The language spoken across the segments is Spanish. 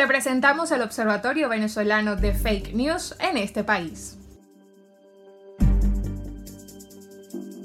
Te presentamos el Observatorio Venezolano de Fake News en este país.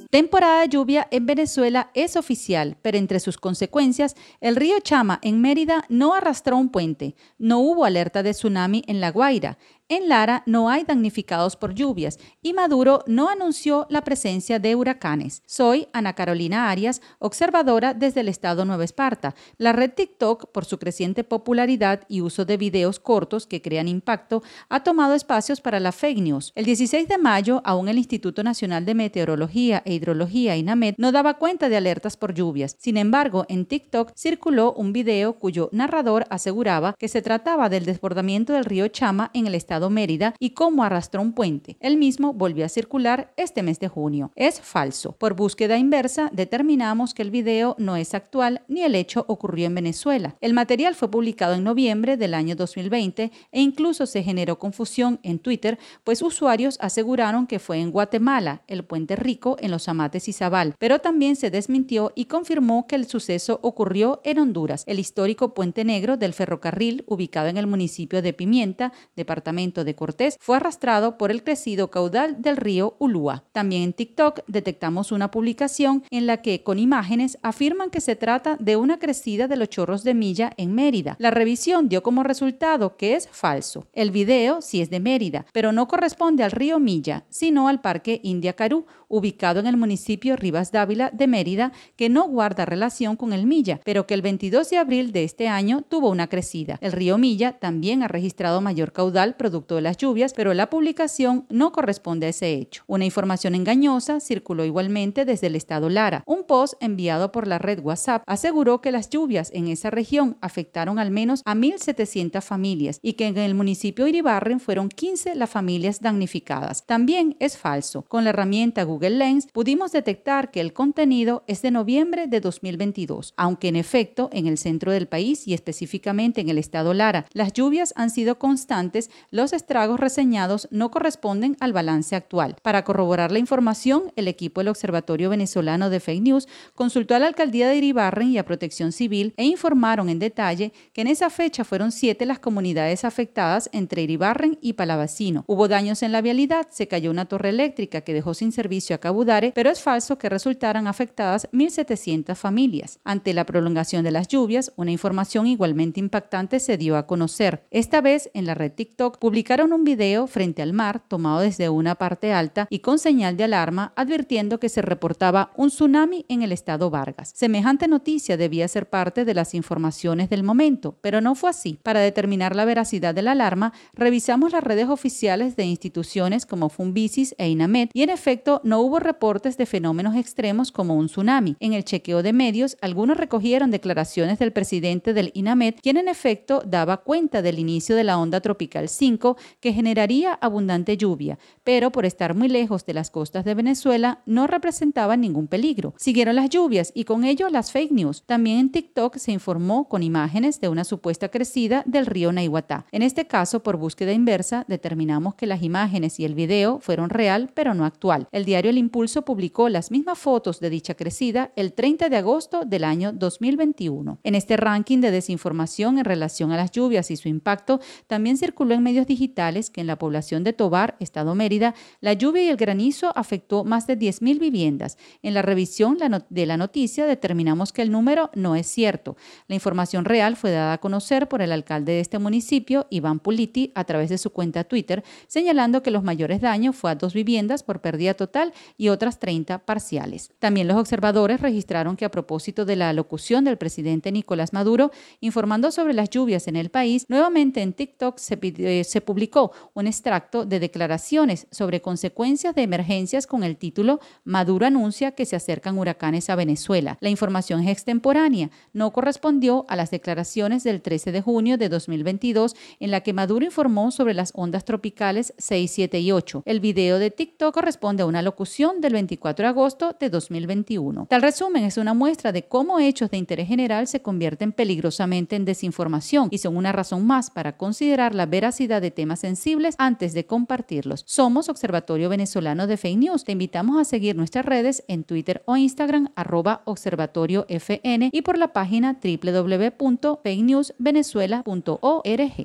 Temporada de lluvia en Venezuela es oficial, pero entre sus consecuencias, el río Chama en Mérida no arrastró un puente, no hubo alerta de tsunami en La Guaira, en Lara no hay damnificados por lluvias y Maduro no anunció la presencia de huracanes. Soy Ana Carolina Arias, observadora desde el estado Nueva Esparta. La red TikTok, por su creciente popularidad y uso de videos cortos que crean impacto, ha tomado espacios para la fake news. El 16 de mayo, aún el Instituto Nacional de Meteorología e Hidrología, INAMED, no daba cuenta de alertas por lluvias. Sin embargo, en TikTok circuló un video cuyo narrador aseguraba que se trataba del desbordamiento del río Chama en el estado Mérida y cómo arrastró un puente. El mismo volvió a circular este mes de junio. Es falso. Por búsqueda inversa, determinamos que el video no es actual ni el hecho ocurrió en Venezuela. El material fue publicado en noviembre del año 2020 e incluso se generó confusión en Twitter, pues usuarios aseguraron que fue en Guatemala, el puente rico en los Amates y Zabal, pero también se desmintió y confirmó que el suceso ocurrió en Honduras, el histórico puente negro del ferrocarril ubicado en el municipio de Pimienta, departamento de Cortés fue arrastrado por el crecido caudal del río Ulúa. También en TikTok detectamos una publicación en la que con imágenes afirman que se trata de una crecida de los chorros de Milla en Mérida. La revisión dio como resultado que es falso. El video sí es de Mérida, pero no corresponde al río Milla, sino al Parque India Carú, ubicado en el municipio Rivas Dávila de Mérida, que no guarda relación con el Milla, pero que el 22 de abril de este año tuvo una crecida. El río Milla también ha registrado mayor caudal producto de las lluvias, pero la publicación no corresponde a ese hecho. Una información engañosa circuló igualmente desde el estado Lara. Un post enviado por la red WhatsApp aseguró que las lluvias en esa región afectaron al menos a 1.700 familias y que en el municipio Iribarren fueron 15 las familias damnificadas. También es falso. Con la herramienta Google Lens, pudimos detectar que el contenido es de noviembre de 2022, aunque en efecto en el centro del país y específicamente en el estado Lara, las lluvias han sido constantes, los estragos reseñados no corresponden al balance actual. Para corroborar la información, el equipo del Observatorio Venezolano de Fake News consultó a la alcaldía de Iribarren y a Protección Civil e informaron en detalle que en esa fecha fueron siete las comunidades afectadas entre Iribarren y Palavacino. Hubo daños en la vialidad, se cayó una torre eléctrica que dejó sin servicio a Cabudare, pero es falso que resultaran afectadas 1.700 familias. Ante la prolongación de las lluvias, una información igualmente impactante se dio a conocer. Esta vez, en la red TikTok, publicaron un video frente al mar tomado desde una parte alta y con señal de alarma advirtiendo que se reportaba un tsunami en el estado Vargas. Semejante noticia debía ser parte de las informaciones del momento, pero no fue así. Para determinar la veracidad de la alarma, revisamos las redes oficiales de instituciones como Fumbisis e INAMED y en efecto no hubo reportes de fenómenos extremos como un tsunami. En el chequeo de medios, algunos recogieron declaraciones del presidente del INAMED, quien en efecto daba cuenta del inicio de la onda tropical 5 que generaría abundante lluvia, pero por estar muy lejos de las costas de Venezuela no representaba ningún peligro. Siguieron las lluvias y con ello las fake news. También en TikTok se informó con imágenes de una supuesta crecida del río Naiguatá. En este caso, por búsqueda inversa, determinamos que las imágenes y el video fueron real, pero no actual. El diario El Impulso publicó las mismas fotos de dicha crecida el 30 de agosto del año 2021. En este ranking de desinformación en relación a las lluvias y su impacto, también circuló en medios digitales que en la población de Tobar, Estado Mérida, la lluvia y el granizo afectó más de 10.000 viviendas. En la revisión de la noticia determinamos que el número no es cierto. La información real fue dada a conocer por el alcalde de este municipio, Iván Puliti, a través de su cuenta Twitter, señalando que los mayores daños fue a dos viviendas por pérdida total y otras 30 parciales. También los observadores registraron que a propósito de la alocución del presidente Nicolás Maduro informando sobre las lluvias en el país, nuevamente en TikTok se, eh, se publicó un extracto de declaraciones sobre consecuencias de emergencias con el título Maduro anuncia que se acercan huracanes a Venezuela. La información es extemporánea, no correspondió a las declaraciones del 13 de junio de 2022 en la que Maduro informó sobre las ondas tropicales 6, 7 y 8. El video de TikTok corresponde a una locución del 24 de agosto de 2021. Tal resumen es una muestra de cómo hechos de interés general se convierten peligrosamente en desinformación y son una razón más para considerar la veracidad temas sensibles antes de compartirlos. Somos Observatorio Venezolano de Fake News. Te invitamos a seguir nuestras redes en Twitter o Instagram arroba observatoriofn y por la página www.fakenewsvenezuela.org.